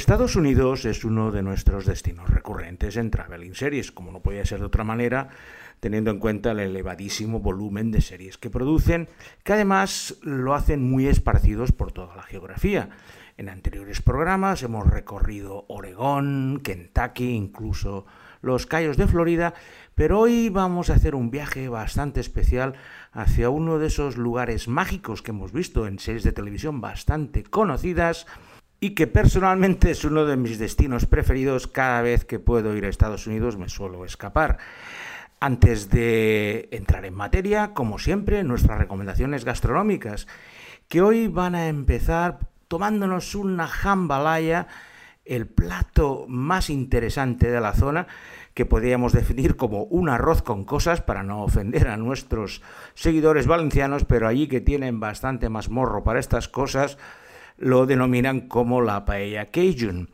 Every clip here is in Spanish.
Estados Unidos es uno de nuestros destinos recurrentes en Traveling Series, como no podía ser de otra manera, teniendo en cuenta el elevadísimo volumen de series que producen, que además lo hacen muy esparcidos por toda la geografía. En anteriores programas hemos recorrido Oregón, Kentucky, incluso los Cayos de Florida, pero hoy vamos a hacer un viaje bastante especial hacia uno de esos lugares mágicos que hemos visto en series de televisión bastante conocidas, y que personalmente es uno de mis destinos preferidos. Cada vez que puedo ir a Estados Unidos me suelo escapar. Antes de entrar en materia, como siempre, nuestras recomendaciones gastronómicas, que hoy van a empezar tomándonos una jambalaya, el plato más interesante de la zona, que podríamos definir como un arroz con cosas para no ofender a nuestros seguidores valencianos, pero allí que tienen bastante más morro para estas cosas, lo denominan como la paella Cajun.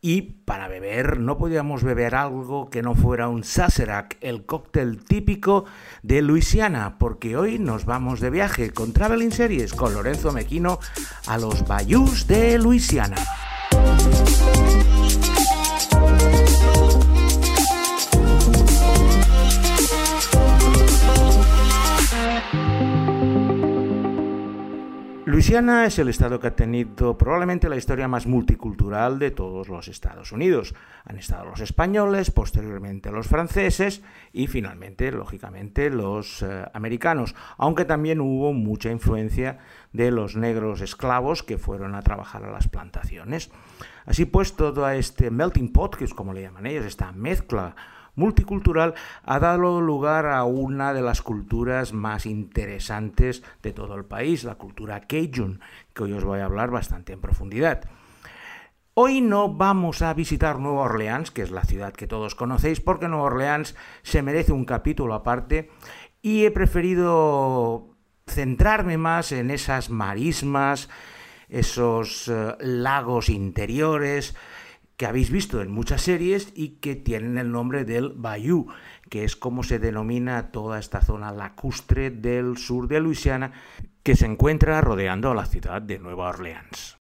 Y para beber no podíamos beber algo que no fuera un Sazerac, el cóctel típico de Luisiana, porque hoy nos vamos de viaje con Traveling Series con Lorenzo Mequino a los Bayous de Luisiana. Luisiana es el estado que ha tenido probablemente la historia más multicultural de todos los Estados Unidos. Han estado los españoles, posteriormente los franceses y finalmente, lógicamente, los eh, americanos, aunque también hubo mucha influencia de los negros esclavos que fueron a trabajar a las plantaciones. Así pues, todo este melting pot, que es como le llaman ellos, esta mezcla multicultural ha dado lugar a una de las culturas más interesantes de todo el país, la cultura Cajun, que hoy os voy a hablar bastante en profundidad. Hoy no vamos a visitar Nueva Orleans, que es la ciudad que todos conocéis, porque Nueva Orleans se merece un capítulo aparte y he preferido centrarme más en esas marismas, esos eh, lagos interiores, que habéis visto en muchas series y que tienen el nombre del Bayou, que es como se denomina toda esta zona lacustre del sur de Luisiana que se encuentra rodeando a la ciudad de Nueva Orleans.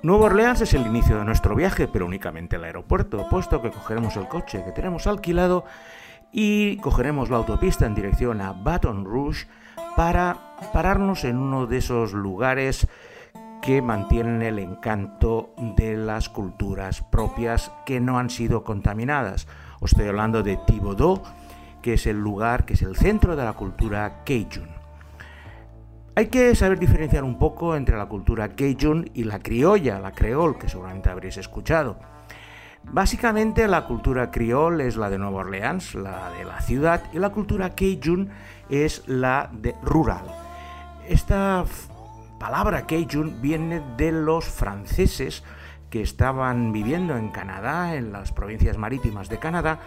Nueva Orleans es el inicio de nuestro viaje, pero únicamente el aeropuerto, puesto que cogeremos el coche que tenemos alquilado y cogeremos la autopista en dirección a Baton Rouge para pararnos en uno de esos lugares que mantienen el encanto de las culturas propias que no han sido contaminadas. Os estoy hablando de Thibodeau, que es el lugar, que es el centro de la cultura Cajun. Hay que saber diferenciar un poco entre la cultura Cajun y la criolla, la creol, que seguramente habréis escuchado. Básicamente la cultura criol es la de Nueva Orleans, la de la ciudad, y la cultura Cajun es la de rural. Esta palabra Cajun viene de los franceses que estaban viviendo en Canadá, en las provincias marítimas de Canadá,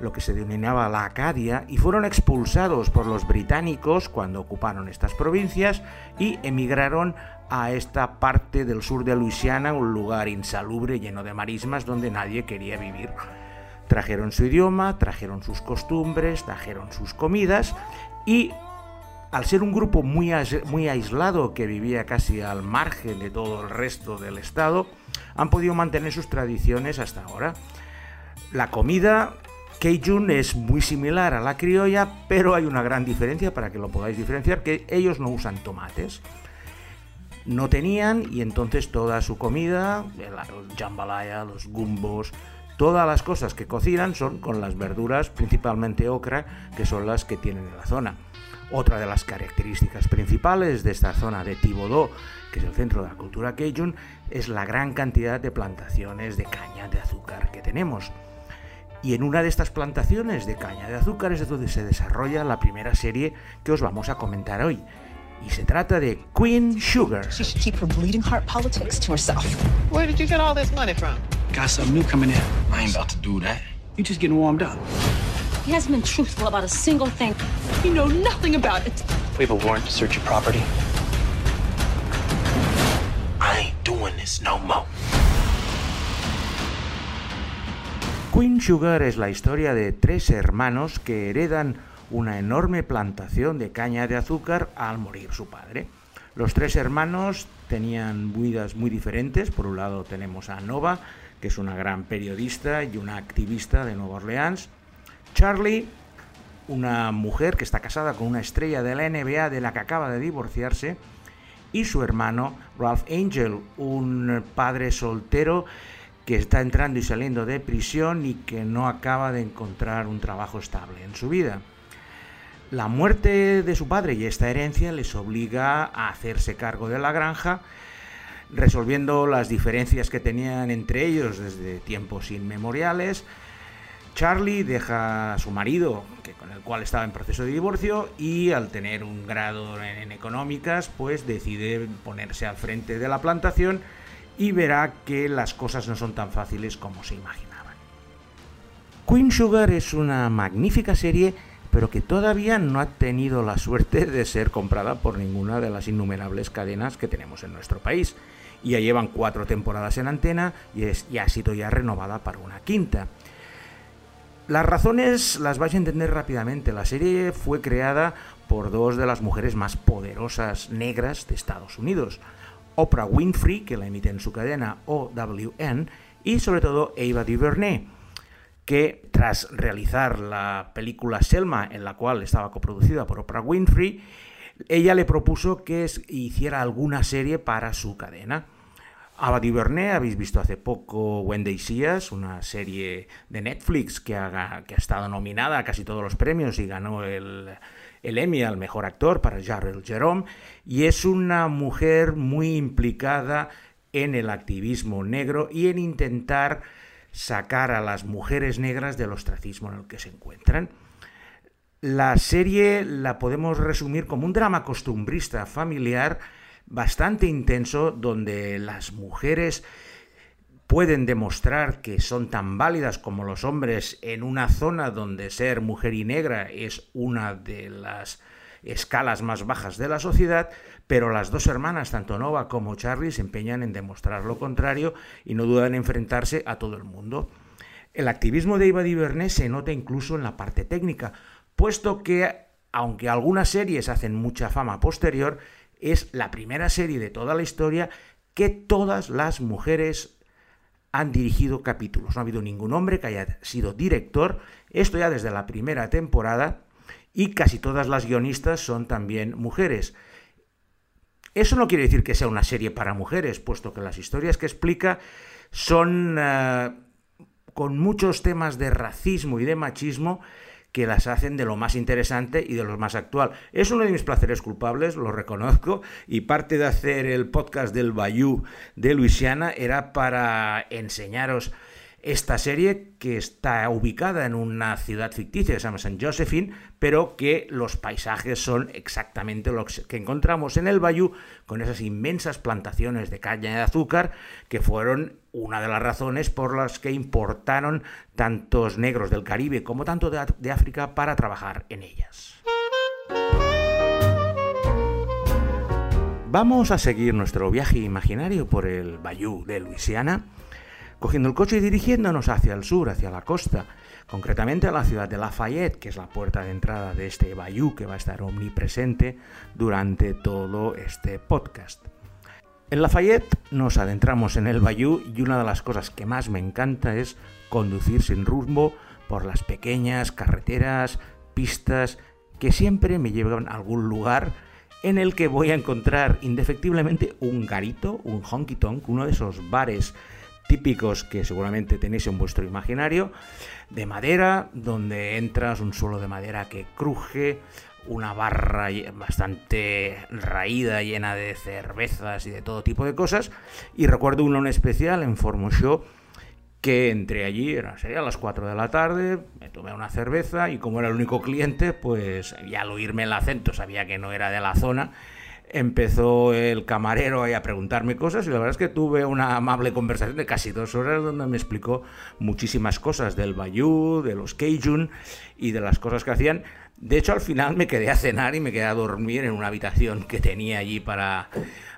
lo que se denominaba la Acadia, y fueron expulsados por los británicos cuando ocuparon estas provincias y emigraron a esta parte del sur de Luisiana, un lugar insalubre lleno de marismas donde nadie quería vivir. Trajeron su idioma, trajeron sus costumbres, trajeron sus comidas y al ser un grupo muy, muy aislado que vivía casi al margen de todo el resto del estado, han podido mantener sus tradiciones hasta ahora. La comida Cajun es muy similar a la criolla, pero hay una gran diferencia para que lo podáis diferenciar, que ellos no usan tomates. No tenían y entonces toda su comida, el jambalaya, los gumbos, todas las cosas que cocinan son con las verduras, principalmente ocra, que son las que tienen en la zona. Otra de las características principales de esta zona de Thibodeau, que es el centro de la cultura Cajun, es la gran cantidad de plantaciones de caña de azúcar que tenemos. Y en una de estas plantaciones de caña de azúcar es donde se desarrolla la primera serie que os vamos a comentar hoy. Y se trata de Queen Sugar. She should keep her bleeding heart politics to herself. Where did you get all this money from? Got something new coming in. I ain't about to do that. You just getting warmed up. He hasn't been truthful about a single thing. You know nothing about it. We have a warrant to search your property. I ain't doing this no more. Queen Sugar es la historia de tres hermanos que heredan una enorme plantación de caña de azúcar al morir su padre. Los tres hermanos tenían vidas muy diferentes. Por un lado tenemos a Nova, que es una gran periodista y una activista de Nueva Orleans. Charlie, una mujer que está casada con una estrella de la NBA de la que acaba de divorciarse. Y su hermano Ralph Angel, un padre soltero que está entrando y saliendo de prisión y que no acaba de encontrar un trabajo estable en su vida. La muerte de su padre y esta herencia les obliga a hacerse cargo de la granja, resolviendo las diferencias que tenían entre ellos desde tiempos inmemoriales. Charlie deja a su marido, que con el cual estaba en proceso de divorcio, y al tener un grado en, en económicas, pues decide ponerse al frente de la plantación y verá que las cosas no son tan fáciles como se imaginaban. Queen Sugar es una magnífica serie pero que todavía no ha tenido la suerte de ser comprada por ninguna de las innumerables cadenas que tenemos en nuestro país. Y ya llevan cuatro temporadas en antena y, es, ha sido ya renovada para una quinta. Las razones las vais a entender rápidamente. La serie fue creada por dos de las mujeres más poderosas negras de Estados Unidos. Oprah Winfrey, que la emite en su cadena OWN, y sobre todo Ava DuVernay que tras realizar la película Selma, en la cual estaba coproducida por Oprah Winfrey, ella le propuso que hiciera alguna serie para su cadena. Ava DuVernay, habéis visto hace poco Wendy Seas, una serie de Netflix que ha, que ha estado nominada a casi todos los premios y ganó el, el Emmy al mejor actor para Jarrell Jerome, y es una mujer muy implicada en el activismo negro y en intentar sacar a las mujeres negras del ostracismo en el que se encuentran. La serie la podemos resumir como un drama costumbrista familiar bastante intenso donde las mujeres pueden demostrar que son tan válidas como los hombres en una zona donde ser mujer y negra es una de las escalas más bajas de la sociedad, pero las dos hermanas, tanto Nova como Charlie, se empeñan en demostrar lo contrario y no dudan en enfrentarse a todo el mundo. El activismo de Eva DuVernay se nota incluso en la parte técnica, puesto que, aunque algunas series hacen mucha fama posterior, es la primera serie de toda la historia que todas las mujeres han dirigido capítulos. No ha habido ningún hombre que haya sido director, esto ya desde la primera temporada, y casi todas las guionistas son también mujeres. Eso no quiere decir que sea una serie para mujeres, puesto que las historias que explica son uh, con muchos temas de racismo y de machismo que las hacen de lo más interesante y de lo más actual. Es uno de mis placeres culpables, lo reconozco, y parte de hacer el podcast del Bayou de Luisiana era para enseñaros esta serie que está ubicada en una ciudad ficticia que se llama San Josephine, pero que los paisajes son exactamente los que encontramos en el Bayou, con esas inmensas plantaciones de caña de azúcar, que fueron una de las razones por las que importaron tantos negros del Caribe como tanto de, de África para trabajar en ellas. Vamos a seguir nuestro viaje imaginario por el Bayou de Luisiana cogiendo el coche y dirigiéndonos hacia el sur, hacia la costa, concretamente a la ciudad de Lafayette, que es la puerta de entrada de este bayou que va a estar omnipresente durante todo este podcast. En Lafayette nos adentramos en el bayou y una de las cosas que más me encanta es conducir sin rumbo por las pequeñas carreteras, pistas que siempre me llevan a algún lugar en el que voy a encontrar indefectiblemente un garito, un honky tonk, uno de esos bares típicos que seguramente tenéis en vuestro imaginario, de madera, donde entras un suelo de madera que cruje, una barra bastante raída, llena de cervezas y de todo tipo de cosas. Y recuerdo uno en especial en Show que entré allí, era, sería a las 4 de la tarde, me tomé una cerveza y como era el único cliente, pues ya al oírme el acento sabía que no era de la zona empezó el camarero ahí a preguntarme cosas y la verdad es que tuve una amable conversación de casi dos horas donde me explicó muchísimas cosas del Bayou, de los Cajun y de las cosas que hacían. De hecho, al final me quedé a cenar y me quedé a dormir en una habitación que tenía allí para,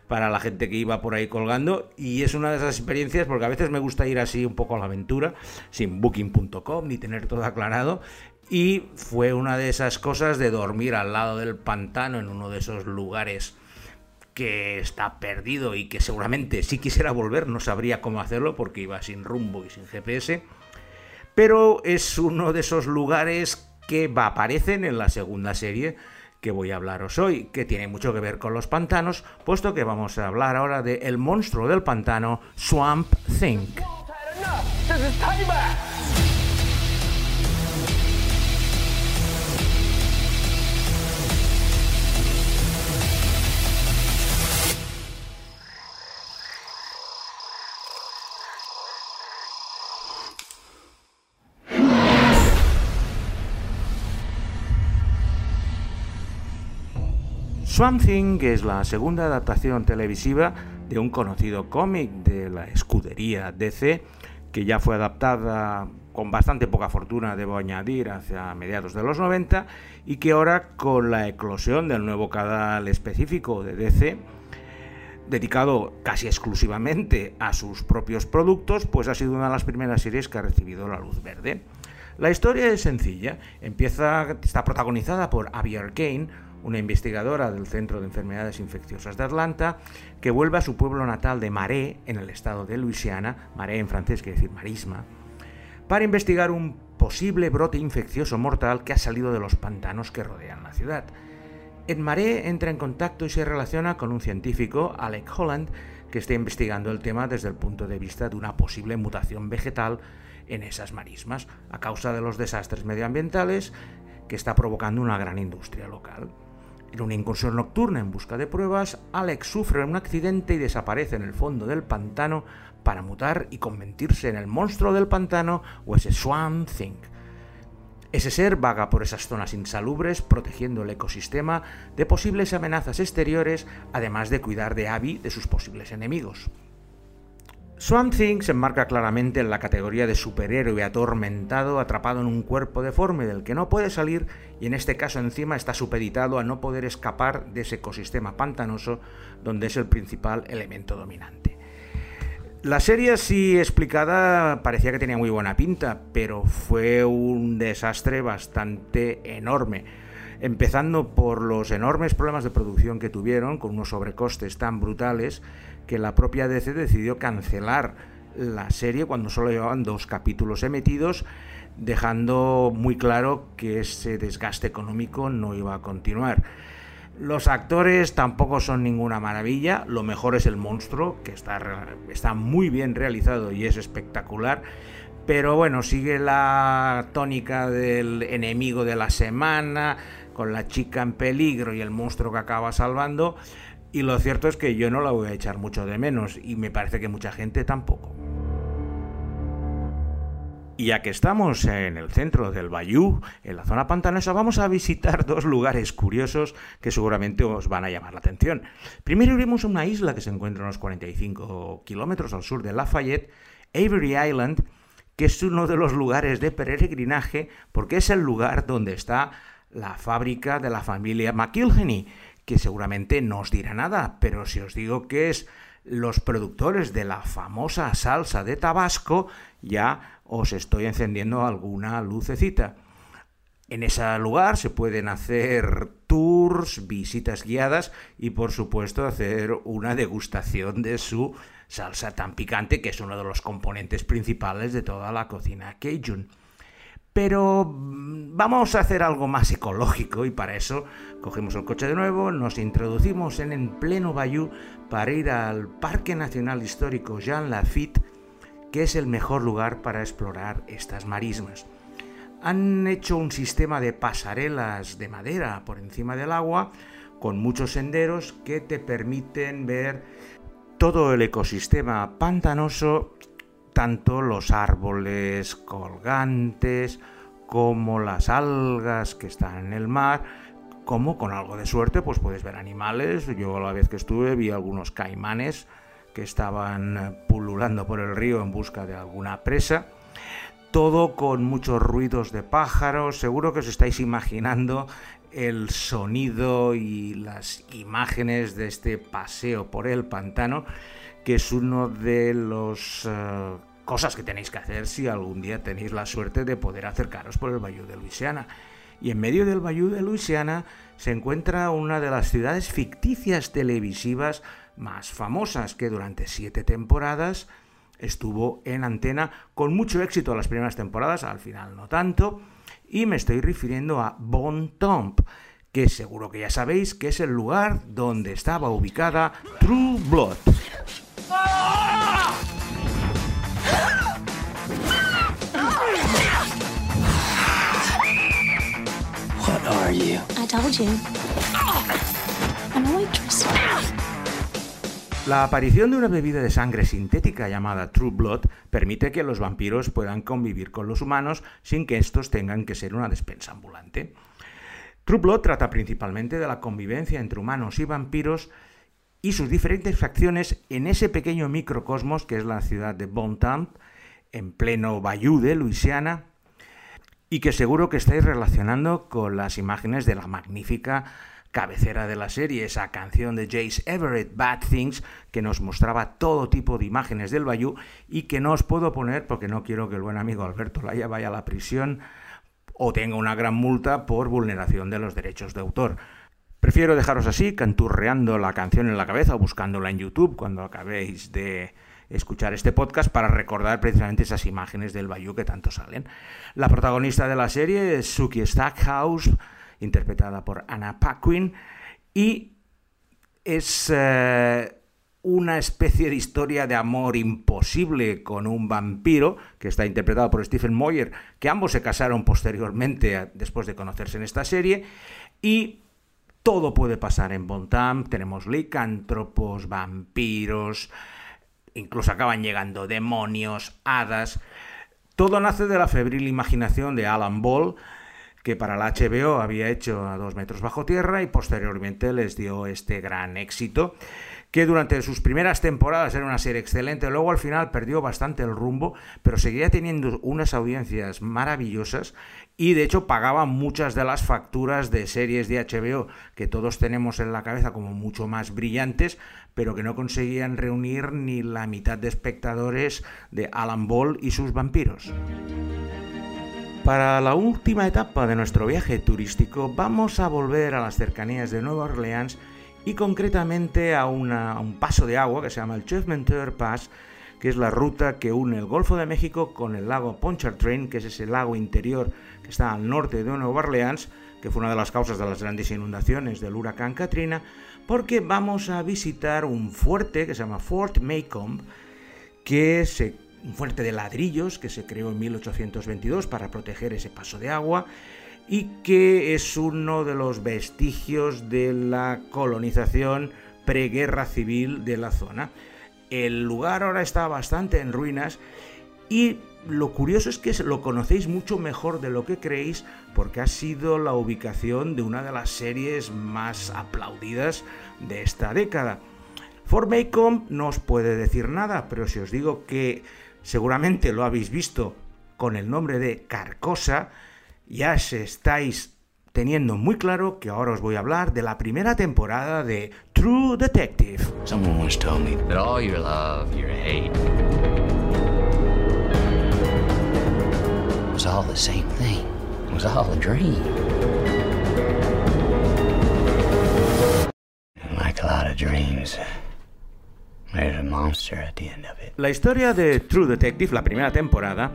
para la gente que iba por ahí colgando y es una de esas experiencias porque a veces me gusta ir así un poco a la aventura, sin booking.com ni tener todo aclarado y fue una de esas cosas de dormir al lado del pantano en uno de esos lugares que está perdido y que seguramente si quisiera volver no sabría cómo hacerlo porque iba sin rumbo y sin GPS, pero es uno de esos lugares que aparecen en la segunda serie que voy a hablaros hoy, que tiene mucho que ver con los pantanos, puesto que vamos a hablar ahora de El monstruo del pantano, Swamp Thing. Swamp Thing es la segunda adaptación televisiva de un conocido cómic de la escudería DC, que ya fue adaptada con bastante poca fortuna, debo añadir, hacia mediados de los 90, y que ahora con la eclosión del nuevo canal específico de DC, dedicado casi exclusivamente a sus propios productos, pues ha sido una de las primeras series que ha recibido la luz verde. La historia es sencilla, empieza, está protagonizada por Abby Kane, una investigadora del Centro de Enfermedades Infecciosas de Atlanta, que vuelve a su pueblo natal de Maré, en el estado de Luisiana, Maré en francés quiere decir marisma, para investigar un posible brote infeccioso mortal que ha salido de los pantanos que rodean la ciudad. En Maré entra en contacto y se relaciona con un científico, Alec Holland, que está investigando el tema desde el punto de vista de una posible mutación vegetal en esas marismas, a causa de los desastres medioambientales que está provocando una gran industria local. En una incursión nocturna en busca de pruebas, Alex sufre un accidente y desaparece en el fondo del pantano para mutar y convertirse en el monstruo del pantano o ese Swan Thing. Ese ser vaga por esas zonas insalubres, protegiendo el ecosistema de posibles amenazas exteriores, además de cuidar de Abby de sus posibles enemigos. Swamp Thing se enmarca claramente en la categoría de superhéroe atormentado atrapado en un cuerpo deforme del que no puede salir y en este caso encima está supeditado a no poder escapar de ese ecosistema pantanoso donde es el principal elemento dominante. La serie así explicada parecía que tenía muy buena pinta, pero fue un desastre bastante enorme empezando por los enormes problemas de producción que tuvieron, con unos sobrecostes tan brutales que la propia DC decidió cancelar la serie cuando solo llevaban dos capítulos emitidos, dejando muy claro que ese desgaste económico no iba a continuar. Los actores tampoco son ninguna maravilla, lo mejor es el monstruo, que está, está muy bien realizado y es espectacular, pero bueno, sigue la tónica del enemigo de la semana, con la chica en peligro y el monstruo que acaba salvando, y lo cierto es que yo no la voy a echar mucho de menos y me parece que mucha gente tampoco. Y ya que estamos en el centro del Bayou, en la zona pantanosa, vamos a visitar dos lugares curiosos que seguramente os van a llamar la atención. Primero iremos a una isla que se encuentra a unos 45 kilómetros al sur de Lafayette, Avery Island, que es uno de los lugares de peregrinaje porque es el lugar donde está la fábrica de la familia McIlhenny que seguramente no os dirá nada, pero si os digo que es los productores de la famosa salsa de Tabasco, ya os estoy encendiendo alguna lucecita. En ese lugar se pueden hacer tours, visitas guiadas y por supuesto hacer una degustación de su salsa tan picante que es uno de los componentes principales de toda la cocina Cajun. Pero mm, vamos a hacer algo más ecológico y para eso cogemos el coche de nuevo, nos introducimos en el pleno Bayou para ir al Parque Nacional Histórico Jean Lafitte, que es el mejor lugar para explorar estas marismas. Han hecho un sistema de pasarelas de madera por encima del agua con muchos senderos que te permiten ver todo el ecosistema pantanoso tanto los árboles colgantes como las algas que están en el mar, como con algo de suerte pues puedes ver animales. Yo la vez que estuve vi algunos caimanes que estaban pululando por el río en busca de alguna presa. Todo con muchos ruidos de pájaros. Seguro que os estáis imaginando el sonido y las imágenes de este paseo por el pantano, que es uno de los eh, cosas que tenéis que hacer si algún día tenéis la suerte de poder acercaros por el Bayou de Luisiana. Y en medio del Bayou de Luisiana se encuentra una de las ciudades ficticias televisivas más famosas que durante siete temporadas estuvo en antena con mucho éxito las primeras temporadas, al final no tanto, y me estoy refiriendo a Bon Tomp, que seguro que ya sabéis que es el lugar donde estaba ubicada True Blood. What are you? I told you. I'm a waitress. La aparición de una bebida de sangre sintética llamada True Blood permite que los vampiros puedan convivir con los humanos sin que estos tengan que ser una despensa ambulante. True Blood trata principalmente de la convivencia entre humanos y vampiros y sus diferentes facciones en ese pequeño microcosmos que es la ciudad de Bontemps, en pleno Bayou de Luisiana, y que seguro que estáis relacionando con las imágenes de la magnífica cabecera de la serie, esa canción de Jace Everett, Bad Things, que nos mostraba todo tipo de imágenes del Bayou y que no os puedo poner porque no quiero que el buen amigo Alberto Laya vaya a la prisión o tenga una gran multa por vulneración de los derechos de autor. Prefiero dejaros así, canturreando la canción en la cabeza o buscándola en YouTube cuando acabéis de escuchar este podcast para recordar precisamente esas imágenes del Bayou que tanto salen. La protagonista de la serie es Suki Stackhouse, interpretada por Anna Paquin, y es eh, una especie de historia de amor imposible con un vampiro, que está interpretado por Stephen Moyer, que ambos se casaron posteriormente, después de conocerse en esta serie, y todo puede pasar en Bontam, tenemos licántropos, vampiros, incluso acaban llegando demonios, hadas. Todo nace de la febril imaginación de Alan Ball, que para la HBO había hecho a dos metros bajo tierra y posteriormente les dio este gran éxito, que durante sus primeras temporadas era una serie excelente, luego al final perdió bastante el rumbo, pero seguía teniendo unas audiencias maravillosas y de hecho pagaba muchas de las facturas de series de HBO que todos tenemos en la cabeza como mucho más brillantes, pero que no conseguían reunir ni la mitad de espectadores de Alan Ball y sus vampiros. Para la última etapa de nuestro viaje turístico vamos a volver a las cercanías de Nueva Orleans y concretamente a, un paso de agua que se llama el Chevementeur Pass, que es la ruta que une el Golfo de México con el lago Pontchartrain, que es ese lago interior que está al norte de Nueva Orleans, que fue una de las causas de las grandes inundaciones del huracán Katrina, porque vamos a visitar un fuerte que se llama Fort Maycomb, que se, un fuerte de ladrillos que se creó en 1822 para proteger ese paso de agua y que es uno de los vestigios de la colonización preguerra civil de la zona. El lugar ahora está bastante en ruinas y lo curioso es que lo conocéis mucho mejor de lo que creéis porque ha sido la ubicación de una de las series más aplaudidas de esta década. Fort Maycomb no os puede decir nada, pero si os digo que seguramente lo habéis visto con el nombre de Carcosa, ya se estáis teniendo muy claro que ahora os voy a hablar de la primera temporada de True Detective. Someone once told me that all your love, your hate, was all the same thing. It was all a dream. Like a lot of dreams, there's a monster at the end of it. La historia de True Detective, la primera temporada,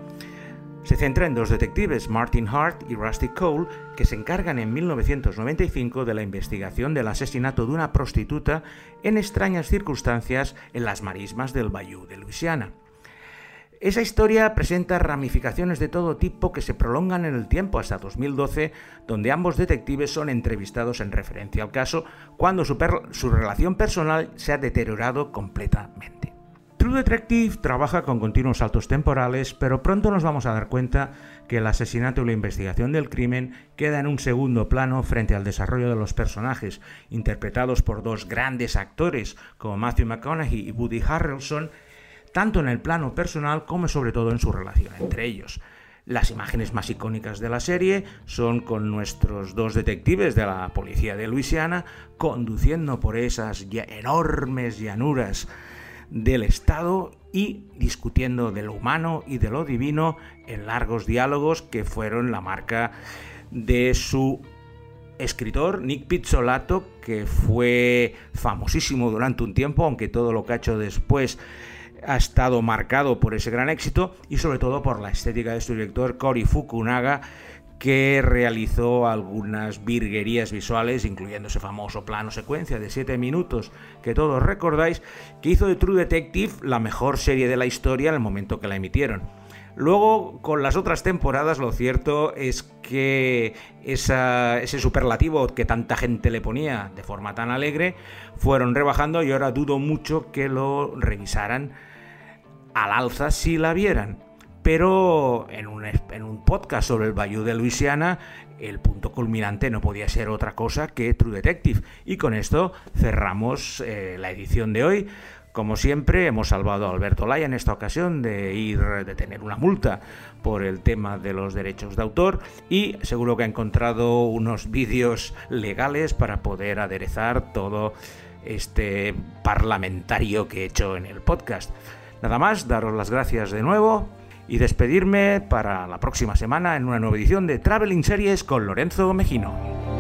se centra en dos detectives, Martin Hart y Rusty Cole, que se encargan en 1995 de la investigación del asesinato de una prostituta en extrañas circunstancias en las marismas del Bayou de Luisiana. Esa historia presenta ramificaciones de todo tipo que se prolongan en el tiempo hasta 2012, donde ambos detectives son entrevistados en referencia al caso cuando su, su relación personal se ha deteriorado completamente. True Detective trabaja con continuos saltos temporales, pero pronto nos vamos a dar cuenta que el asesinato y la investigación del crimen queda en un segundo plano frente al desarrollo de los personajes, interpretados por dos grandes actores como Matthew McConaughey y Woody Harrelson, tanto en el plano personal como sobre todo en su relación entre ellos. Las imágenes más icónicas de la serie son con nuestros dos detectives de la policía de Luisiana conduciendo por esas enormes llanuras del estado y discutiendo de lo humano y de lo divino en largos diálogos que fueron la marca de su escritor Nick Pizzolato, que fue famosísimo durante un tiempo, aunque todo lo que ha hecho después ha estado marcado por ese gran éxito y sobre todo por la estética de su director Cory Fukunaga, que realizó algunas virguerías visuales, incluyendo ese famoso plano secuencia de 7 minutos que todos recordáis, que hizo de True Detective la mejor serie de la historia en el momento que la emitieron. Luego, con las otras temporadas, lo cierto es que ese superlativo que tanta gente le ponía de forma tan alegre, fueron rebajando y ahora dudo mucho que lo revisaran al alza si la vieran. Pero en un, podcast sobre el Bayou de Luisiana, el punto culminante no podía ser otra cosa que True Detective. Y con esto cerramos eh, la edición de hoy. Como siempre, hemos salvado a Alberto Laya en esta ocasión de ir de tener una multa por el tema de los derechos de autor y seguro que ha encontrado unos vídeos legales para poder aderezar todo este parlamentario que he hecho en el podcast. Nada más, daros las gracias de nuevo y despedirme para la próxima semana en una nueva edición de Traveling Series con Lorenzo Mejino.